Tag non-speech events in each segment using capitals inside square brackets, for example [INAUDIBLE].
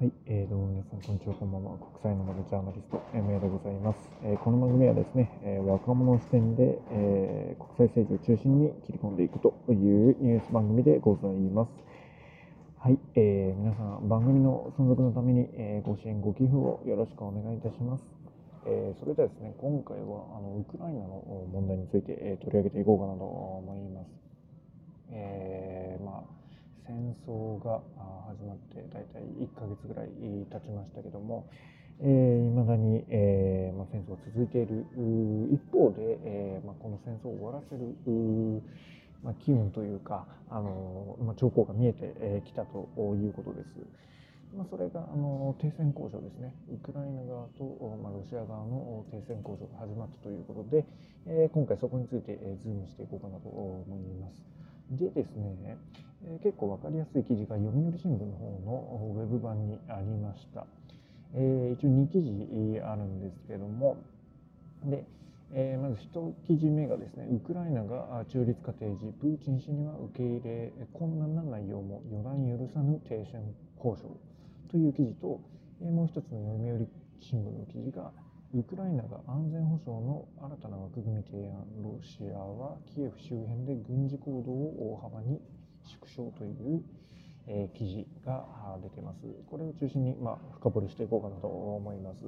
はい、えー、どうも皆さん、こんにちは、こんばんは。国際の窓ジャーナリスト、MA でございます。えー、この番組はですね、えー、若者視点で、えー、国際政治を中心に切り込んでいくというニュース番組でございます。はい、えー、皆さん、番組の存続のために、えー、ご支援、ご寄付をよろしくお願いいたします。えー、それではですね、今回はあのウクライナの問題について、えー、取り上げていこうかなと思います。えー、まあ戦争が始まって大体1ヶ月ぐらい経ちましたけども、えー、未だに、えーまあ、戦争が続いている一方で、えーまあ、この戦争を終わらせるまあ、機運というか、あのまあ、兆候が見えてきたということです。まあ、それがあの停戦交渉ですね、ウクライナ側と、まあ、ロシア側の停戦交渉が始まったということで、えー、今回そこについて、えー、ズームしていこうかなと思います。でですね、えー、結構分かりやすい記事が読売新聞の方のウェブ版にありました。えー、一応2記事あるんですけども、で、えー、まず1記事目がですね、ウクライナが中立化提示、プーチン氏には受け入れ困難な内容も予断許さぬ停戦交渉。という記事と、えー、もう一つの読売新聞の記事が、ウクライナが安全保障の新たな枠組み提案、ロシアはキエフ周辺で軍事行動を大幅に縮小という、えー、記事が出てます。これを中心に、まあ、深掘りしていこうかなと思います。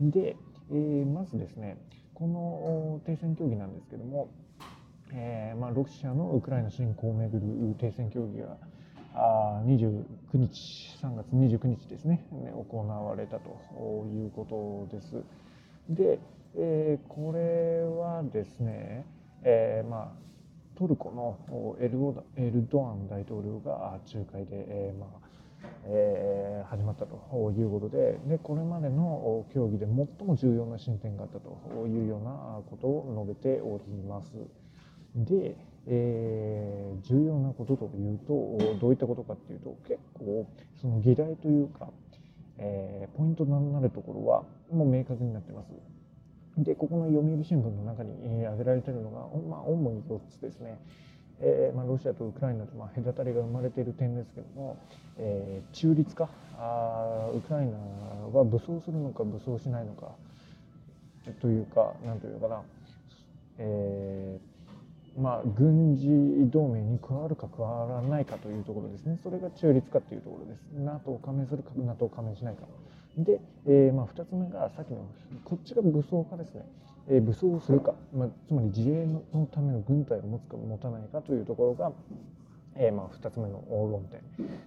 で、えー、まずですね、この停戦協議なんですけども、えーまあ、ロシアのウクライナ侵攻をめぐる停戦協議があ29日、3月29日ですね、行われたということです。で、えー、これはですね、えー、まあ、トルコのエルエルドアン大統領が仲介で、えー、まあえー、始まったということででこれまでの協議で最も重要な進展があったというようなことを述べております。で、えー、重要なことというとどういったことかっていうと結構その議題というか、えー、ポイントになるところはもう明確になってます。でここの読売新聞の中に、えー、挙げられているのが、まあ、主に4つですね。えーまあ、ロシアとウクライナとまあ隔たりが生まれている点ですけども、えー、中立化？あウクライナは武装するのか武装しないのかというか何というかな、えーまあ、軍事同盟に加わるか加わらないかというところですね。それが中立化というところです。NATO 加盟するか NATO 加盟しないか。で、えー、まあ、2つ目がさっきのこっちが武装化ですね。えー、武装をするか、まあ、つまり自衛のための軍隊を持つか持たないかというところが、えー、まあ、2つ目の論点。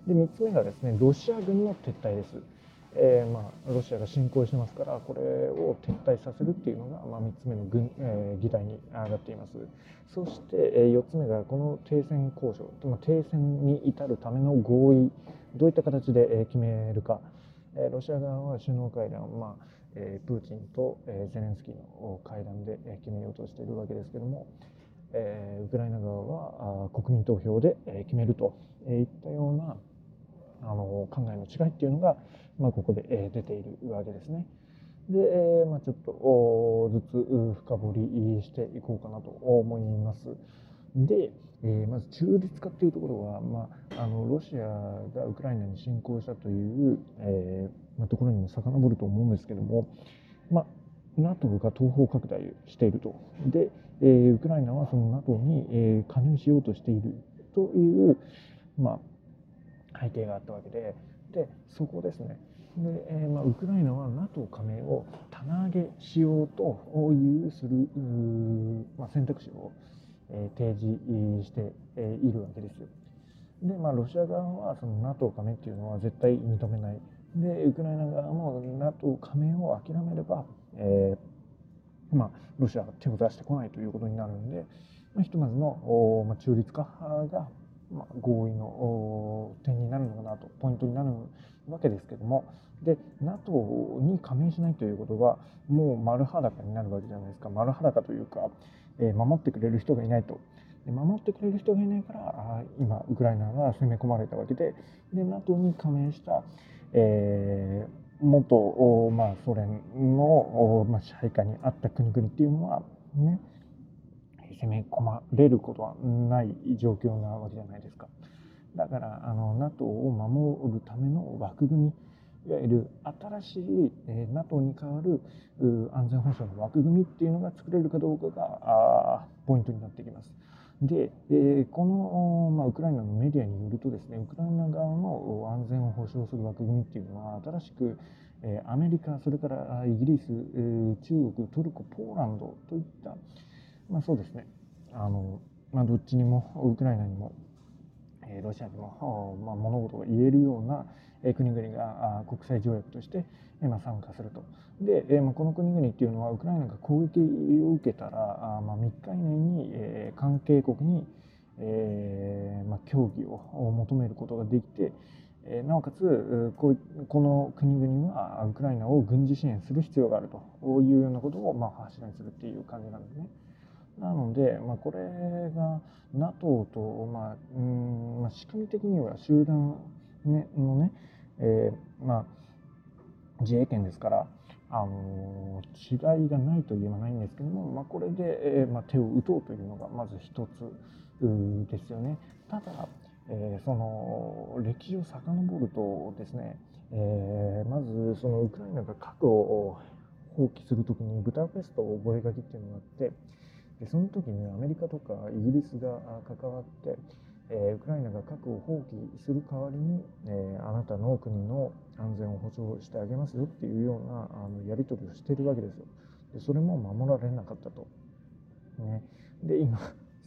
で3つ目がですねロシア軍の撤退です。えー、まあ、ロシアが侵攻してますからこれを撤退させるっていうのが、まあ、3つ目の軍、えー、議題に上がっていますそして、えー、4つ目がこの停戦交渉、まあ、停戦に至るための合意どういった形で、え決めるか、えロシア側は首脳会談、まあえプーチンと、えゼレンスキーの会談で決めようとしているわけですけども、えウクライナ側はあ国民投票で決めるといったようなあの考えの違いっていうのが、まあ、ここで、え出ているわけですね。で、えまあ、ちょっとずつ深掘りしていこうかなと思います。で、えー、まず中立化っていうところは、まあ、あのロシアがウクライナに侵攻したという、えーまあ、ところにも遡ると思うんですけども、まあ、NATO が東方拡大していると。で、えー、ウクライナはその NATO に、えー、加入しようとしているという、まあ、背景があったわけででそこですねで、えー、まあ、ウクライナは NATO 加盟を棚上げしようというするまあ、選択肢を、え、提示して、いるわけですよ。で、まあ、ロシア側はその NATO 加盟っていうのは絶対認めない。で、ウクライナ側も NATO 加盟を諦めれば、えー、まあ、ロシアが手を出してこないということになるんで、まあ、ひとまずの、まあ、中立化がまあ、合意の点になるのかなとポイントになるわけですけどもで NATO に加盟しないということはもう丸裸になるわけじゃないですか丸裸というか、え、守ってくれる人がいないと。守ってくれる人がいないから今ウクライナが攻め込まれたわけでで NATO に加盟した、えー、元、まあ、ソ連の、まあ、支配下にあった国々っていうのはね攻め込まれることはない状況なわけじゃないですか。だからあの NATO を守るための枠組みいわゆる新しい、NATO に代わる安全保障の枠組みっていうのが作れるかどうかがポイントになってきます。で、え、この、ま、ウクライナのメディアによるとですねウクライナ側の安全を保障する枠組みっていうのは新しく、え、アメリカそれからイギリス、え、中国トルコポーランドといった、まあ、そうですねあの、まあ、どっちにもウクライナにもロシアにも、まあ、物事が言えるような国々が国際条約として参加すると。で、この国々っていうのはウクライナが攻撃を受けたら、3日以内に関係国に、協議を求めることができて、なおかつこの国々はウクライナを軍事支援する必要があるというようなことをまあ柱にするっていう感じなんですね。なので、まあ、これが NATO と、まあうんまあ、仕組み的には集団、ね、のね、えーまあ、自衛権ですから、あの違いがないと言えばないんですけども、まあ、これで、えーまあ、手を打とうというのがまず一つですよね。ただ、えー、その歴史を遡るとですね、えー、まずそのウクライナが核を放棄するときにブダペスト覚書っていうのがあってでその時にアメリカとかイギリスが関わって、えー、ウクライナが核を放棄する代わりに、えー、あなたの国の安全を保障してあげますよっていうようなあのやり取りをしているわけですよ。でそれも守られなかったと。ね、で今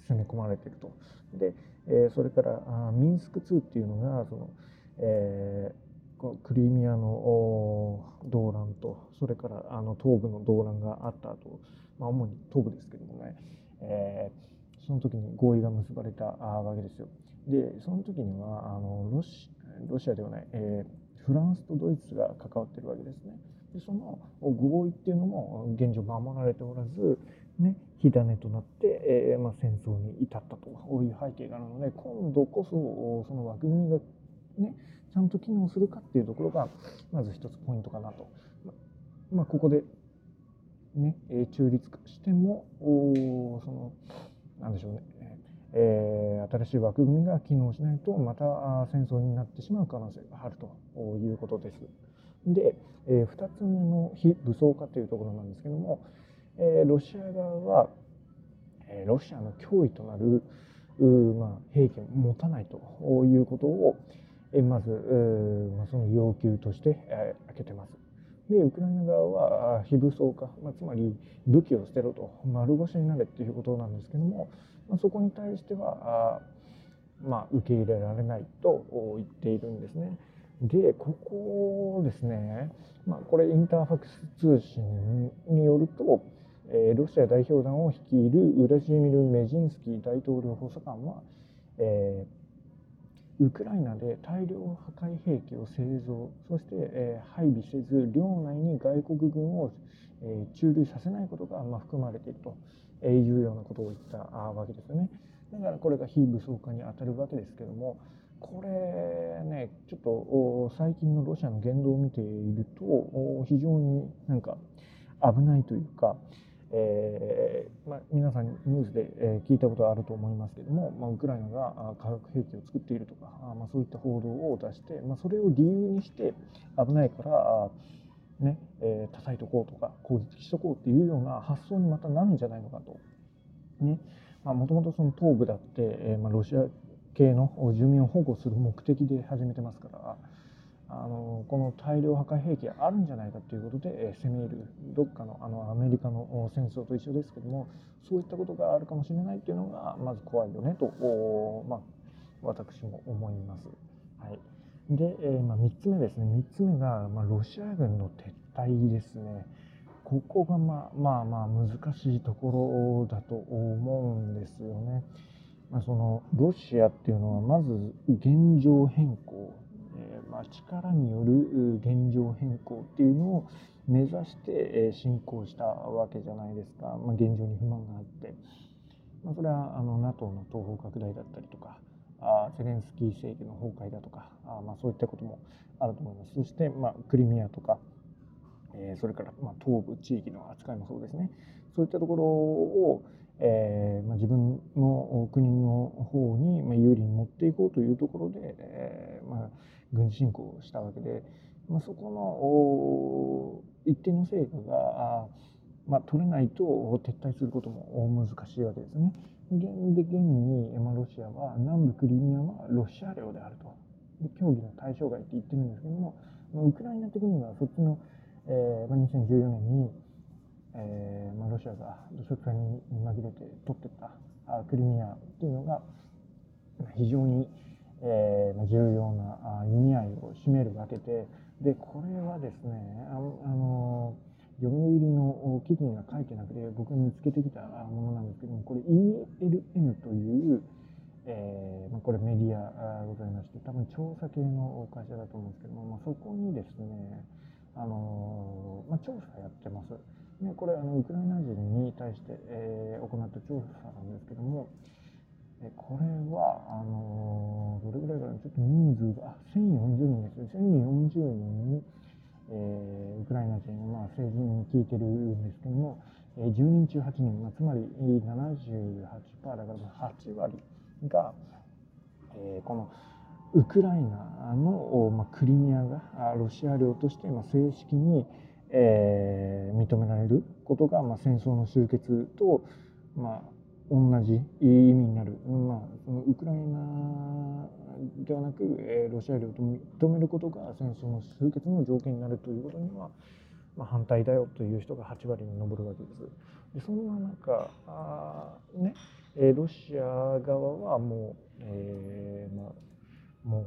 攻め込まれてると。で、えー、それからあミンスク2っていうのがその、えー、このクリミアの動乱とそれからあの東部の動乱があった後まあ、主に東部ですけどもね、えー、その時に合意が結ばれたわけですよ。でその時にはあのロシロシアではない、えー、フランスとドイツが関わってるわけですね。でその合意っていうのも現状守られておらず、ね、火種となって、えーまあ、戦争に至ったという背景があるので今度こそその枠組みが、ね、ちゃんと機能するかっていうところがまず一つポイントかなと。まあ、ここでね、中立化してもそのなんでしょうね、えー、新しい枠組みが機能しないとまた戦争になってしまう可能性があるということです。で、えー、2つ目の非武装化というところなんですけども、えー、ロシア側は、えー、ロシアの脅威となるまあ、兵器を持たないということを、えまず、まあ、その要求として、えー、挙げてます。でウクライナ側は非武装化、まあ、つまり武器を捨てろと丸腰になれっていうことなんですけども、まあ、そこに対してはあ、まあ、受け入れられないと言っているんですね。でここですね、まあ、これインターファクス通信によると、えー、ロシア代表団を率いるウラジーミル・メジンスキー大統領補佐官は、えーウクライナで大量破壊兵器を製造そして、えー、配備せず領内に外国軍を、えー、駐留させないことが、まあ、含まれているというようなことを言ったわけですよね。だからこれが非武装化にあたるわけですけどもこれねちょっと最近のロシアの言動を見ていると非常になんか危ないというか、えーまあ、皆さんニュースで、え聞いたことはあると思いますけども、まあ、ウクライナが化学兵器を作っているとか、まあ、そういった報道を出して、ま、それを理由にして危ないからねえー、叩いとこうとか攻撃しとこうっていうような発想にまたなるんじゃないのかと。ねもともとその東部だって、えまあ、ロシア系の住民を保護する目的で始めてますからあのこの大量破壊兵器があるんじゃないかということで、え攻め入るどっかのあのアメリカの戦争と一緒ですけどもそういったことがあるかもしれないというのがまず怖いよねと、まあ、私も思います。はい、で、えー、まあ、3つ目ですね3つ目が、まあ、ロシア軍の撤退ですね。ここがまあまあまあ難しいところだと思うんですよね。まあ、そのロシアっていうのはまず現状変更まあ、力による現状変更っていうのを目指して進行したわけじゃないですか、まあ、現状に不満があって、まあ、それはあの NATO の東方拡大だったりとかあゼレンスキー政権の崩壊だとかあ、まあ、そういったこともあると思います。そして、まあ、クリミアとか、えー、それから、まあ、東部地域の扱いもそうですね。そういったところを、えーまあ、自分の国の方にまあ有利に持っていこうというところで、えーまあ、軍事侵攻をしたわけで、まあ、そこの一定の成果がまあ、取れないと撤退することも難しいわけですね。現で現に、まあ、ロシアは南部クリミアはロシア領であるとで協議の対象外って言ってるんですけども、まあ、ウクライナ的にはそっちの、えーまあ、2014年に、えーまあ、ロシアが土砂化に紛れて取ってったあクリミアっていうのが非常に、えー、重要な意味合いを占めるわけででこれはですねあの読売の記事には書いてなくて僕が見つけてきたものなんですけどもこれ ELN という、えーまあ、これメディアございまして多分調査系の会社だと思うんですけども、まあ、そこにですねあの、まあ、調査やってます。でこれあのウクライナ人に対して、えー、行った調査なんですけどもこれはあのどれぐらいかな？ちょっと人数があ1040人です1040人にえー、ウクライナ人、まあ、政治に聞いてるんですけども、えー、10人中8人、まあ、つまり78%だから8割が、えー、このウクライナの、まあ、クリミアがロシア領として、まあ、正式に、えー、認められることが、まあ、戦争の終結と、まあ、同じ意味になる、まあ、そのウクライナではなく、えー、ロシア領と認めることが戦争の終結の条件になるということには、まあ、反対だよという人が8割に上るわけです。でそんな中あ、ねえー、ロシア側はもう、えーまあ、も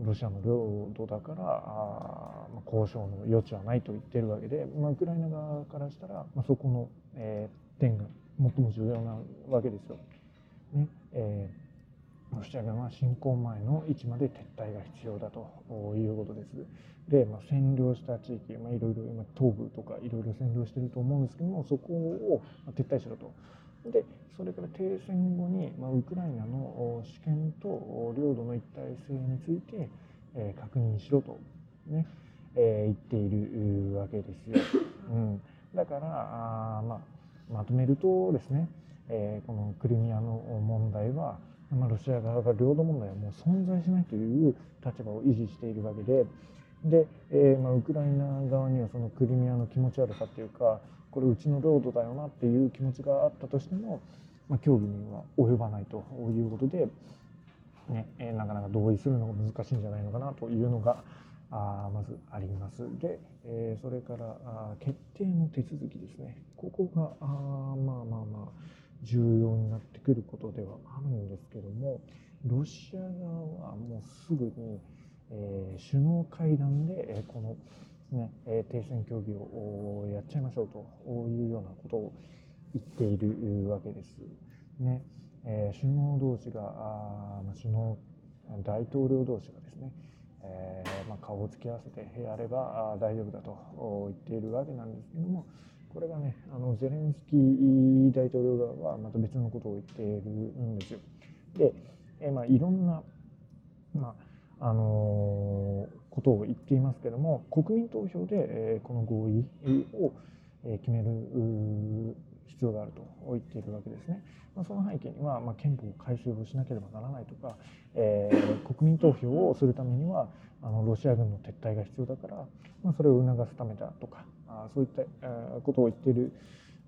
うロシアの領土だからあ、まあ、交渉の余地はないと言ってるわけで、まあ、ウクライナ側からしたら、まあ、そこの、えー、点が最も重要なわけですよ。ねえーロシア軍は侵攻前の位置まで撤退が必要だということです。で、まあ、占領した地域、まあ、いろいろ今東部とかいろいろ占領してると思うんですけどもそこを撤退しろと。でそれから停戦後に、まあ、ウクライナの主権と領土の一体性について、えー、確認しろとね、えー、言っているわけですよ。うん、だからあ、まあ、まとめるとですね、えー、このクリミアの問題はまあ、ロシア側が領土問題はもう存在しないという立場を維持しているわけでで、えー、まあ、ウクライナ側にはそのクリミアの気持ち悪さっていうかこれうちの領土だよなっていう気持ちがあったとしても、まあ、協議には及ばないということで、ねえ、なかなか同意するのが難しいんじゃないのかなというのがあまずあります。で、えー、それからあ決定の手続きですね。ここがあまあまあまあ重要になってくることではあるんですけどもロシア側はもうすぐに、えー、首脳会談で、え、この、ねえ、停戦協議をやっちゃいましょうというようなことを言っているわけです。ねえー、首脳同士があ、まあ、首脳大統領同士がですね、えーまあ、顔を突き合わせてやれば大丈夫だと言っているわけなんですけどもこれがねあのゼレンスキー大統領側はまた別のことを言っているんですよ。で、えまあ、いろんな、まああのー、ことを言っていますけども国民投票で、えこの合意を、決める必要があると言っているわけですね。まあ、その背景には、まあ、憲法改正をしなければならないとか、えー、国民投票をするためにはあのロシア軍の撤退が必要だから、まあ、それを促すためだとかあそういった、ことを言っている、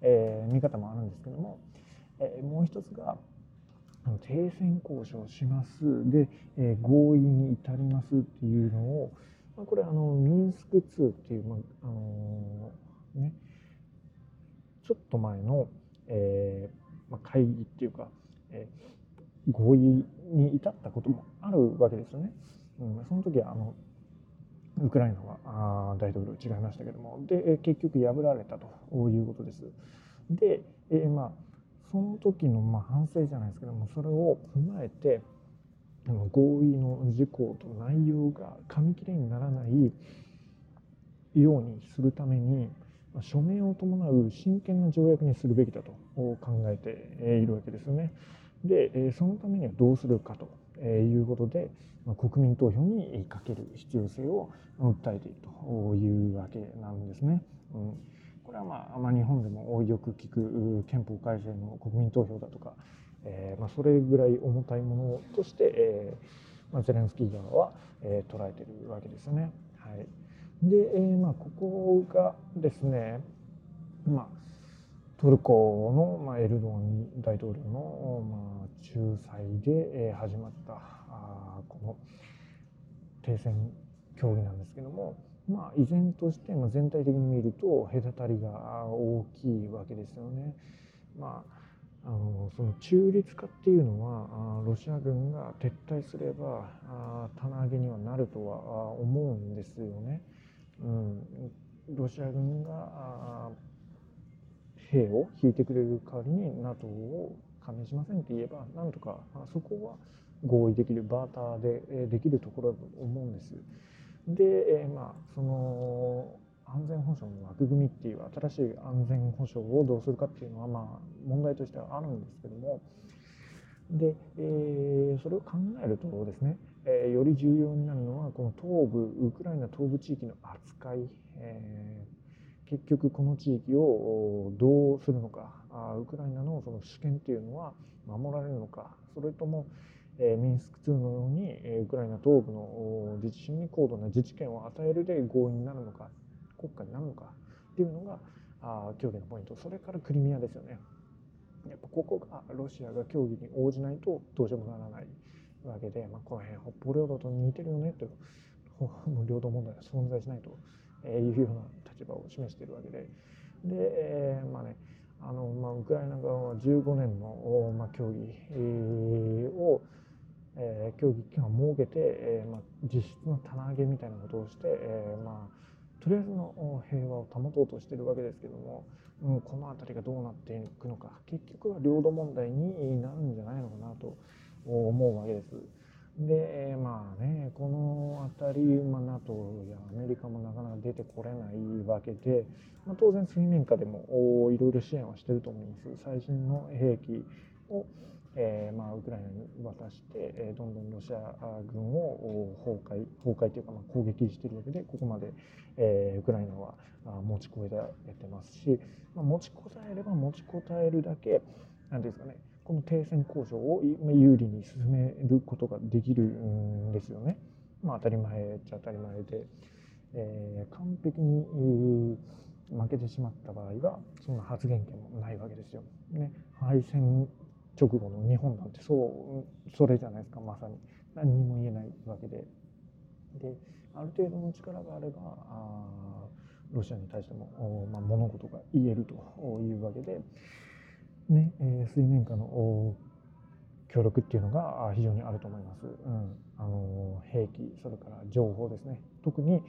えー、見方もあるんですけども、えー、もう一つが停戦交渉しますで、えー、合意に至りますっていうのを、まあ、これあのミンスク2っていう、まああの、ねちょっと前の、えーまあ、会議っていうか、えー、合意に至ったこともあるわけですよね。うん、その時はあのウクライナはあ大統領違いましたけどもで結局破られたということです。で、えー、まあその時のまあ反省じゃないですけどもそれを踏まえて合意の事項と内容が紙切れにならないようにするために署名を伴う真剣な条約にするべきだと考えているわけですよね。でそのためにはどうするかということで国民投票にかける必要性を訴えているというわけなんですね。うん、これはまあ、まあ、日本でもよく聞く憲法改正の国民投票だとか、えー、まあ、それぐらい重たいものとして、えーまあ、ゼレンスキー側は、えー、捉えているわけですよね。はいで、えー、まあ、ここがですね、まあ、トルコの、まあ、エルドアン大統領の、まあ、仲裁で、えー、始まったあこの停戦協議なんですけども、まあ、依然として、まあ、全体的に見ると隔たりが大きいわけですよね。まああのその中立化っていうのはロシア軍が撤退すれば棚上げにはなるとは思うんですよね。うん、ロシア軍が兵を引いてくれる代わりに NATO を加盟しませんって言えばなんとかそこは合意できるバーターでできるところだと思うんです。で、まあその安全保障の枠組みっていう新しい安全保障をどうするかっていうのはまあ問題としてはあるんですけどもで、えー、それを考えるとですね、えー、より重要になるのはこの東部ウクライナ東部地域の扱い、えー、結局この地域をどうするのかあウクライナのその主権っていうのは守られるのかそれともえミンスク2のように、えウクライナ東部の自治州に高度な自治権を与えるで合意になるのか国家になるのかっていうのがあ協議のポイント。それからクリミアですよね。やっぱここがロシアが協議に応じないとどうしようもならないわけで、まあ、この辺北方領土と似てるよねと [LAUGHS] いう領土問題は存在しないというような立場を示しているわけで。で、えー、まあねあのまあ、ウクライナ側は15年の、まあ、協議、を、えー、協議期間を設けて、えーまあ、実質の棚上げみたいなことをして、えーまあ、とりあえずの平和を保とうとしているわけですけども、うん、この辺りがどうなっていくのか結局は領土問題になるんじゃないのかなと思うわけです。でまあねこの辺り、まあ、NATO やアメリカもなかなか出てこれないわけで、まあ、当然水面下でもいろいろ支援はしてると思います。最新の兵器をえー、まあ、ウクライナに渡して、えー、どんどんロシア軍を崩壊崩壊というか、まあ、攻撃しているわけでここまで、えー、ウクライナは持ちこえてますし、まあ、持ちこたえれば持ちこたえるだけ何ですかねこの停戦交渉を有利に進めることができるんですよね。まあ、当たり前っちゃ当たり前で、えー、完璧に、負けてしまった場合はそんな発言権もないわけですよ。ね、敗戦直後の日本なんてそうそれじゃないですかまさに。何にも言えないわけで。である程度の力があればあロシアに対しても、まあ、物事が言えるというわけで、ねえー、水面下の協力っていうのが非常にあると思います。うん、あの兵器それから情報ですね。特に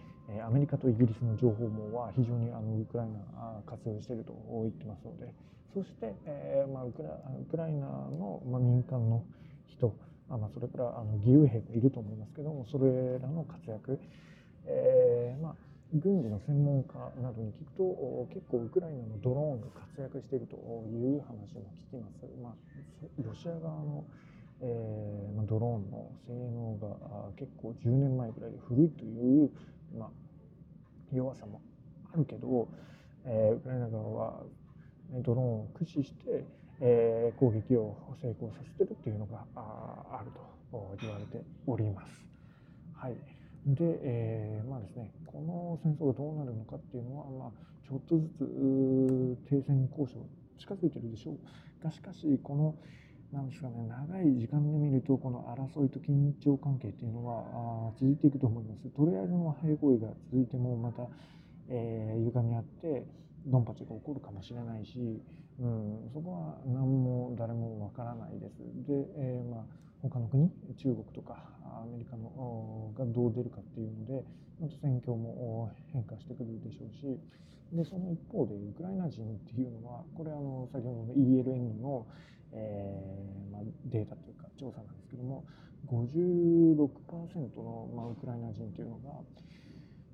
アメリカとイギリスの情報網は非常にあのウクライナ活用していると言ってますので。そして、えーまあ、ウクラウクライナの、まあ、民間の人あ、まあ、それからあの義勇兵もいると思いますけどもそれらの活躍、えーまあ、軍事の専門家などに聞くと結構ウクライナのドローンが活躍しているという話も聞きます。まあ、ロシア側のえーまあ、ドローンの性能が結構10年前ぐらいで古いという、まあ、弱さもあるけど、えー、ウクライナ側はドローンを駆使して、えー、攻撃を成功させてるっていうのがあると言われております。はい、で、えー、まあですね、この戦争がどうなるのかっていうのは、まあ、ちょっとずつ停戦交渉近づいてるでしょう。がしかし、このなんですかね、長い時間で見ると、この争いと緊張関係っていうのは続いていくと思います。とりあえずの和平合意が続いても、また、えー、歪み合って、ドンパチが起こるかもしれないし、うん、そこは何も誰もわからないです。で、えー、まあ、他の国、中国とかアメリカのがどう出るかっていうので、また戦況も変化してくるでしょうし、で、その一方で、ウクライナ人っていうのは、これあの、先ほどの ELN の、えーまあ、データというか調査なんですけども、56%の、まあ、ウクライナ人というのが、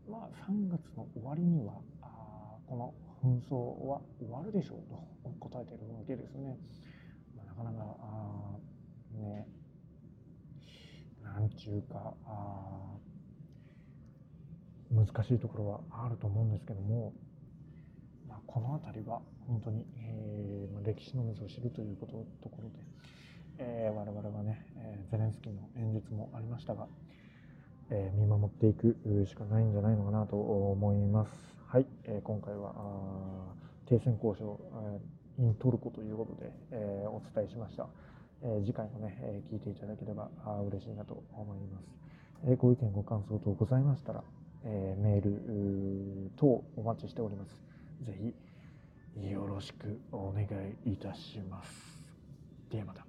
まあ、3月の終わりにはあこの紛争は終わるでしょうと答えているわけですね。まあ、なかなかあねなんちゅうかあ難しいところはあると思うんですけども、まあ、この辺りは本当に、えー、歴史の水を知るということところで、えー、我々はね、えー、ゼレンスキーの演説もありましたがえ見守っていくしかないんじゃないのかなと思います。はい、え今回は停戦交渉、イントルコということで、えお伝えしました。え次回もね、え聞いていただければあ嬉しいなと思います。えご意見、ご感想等ございましたら、えメール等お待ちしております。ぜひよろしくお願いいたします。ではまた。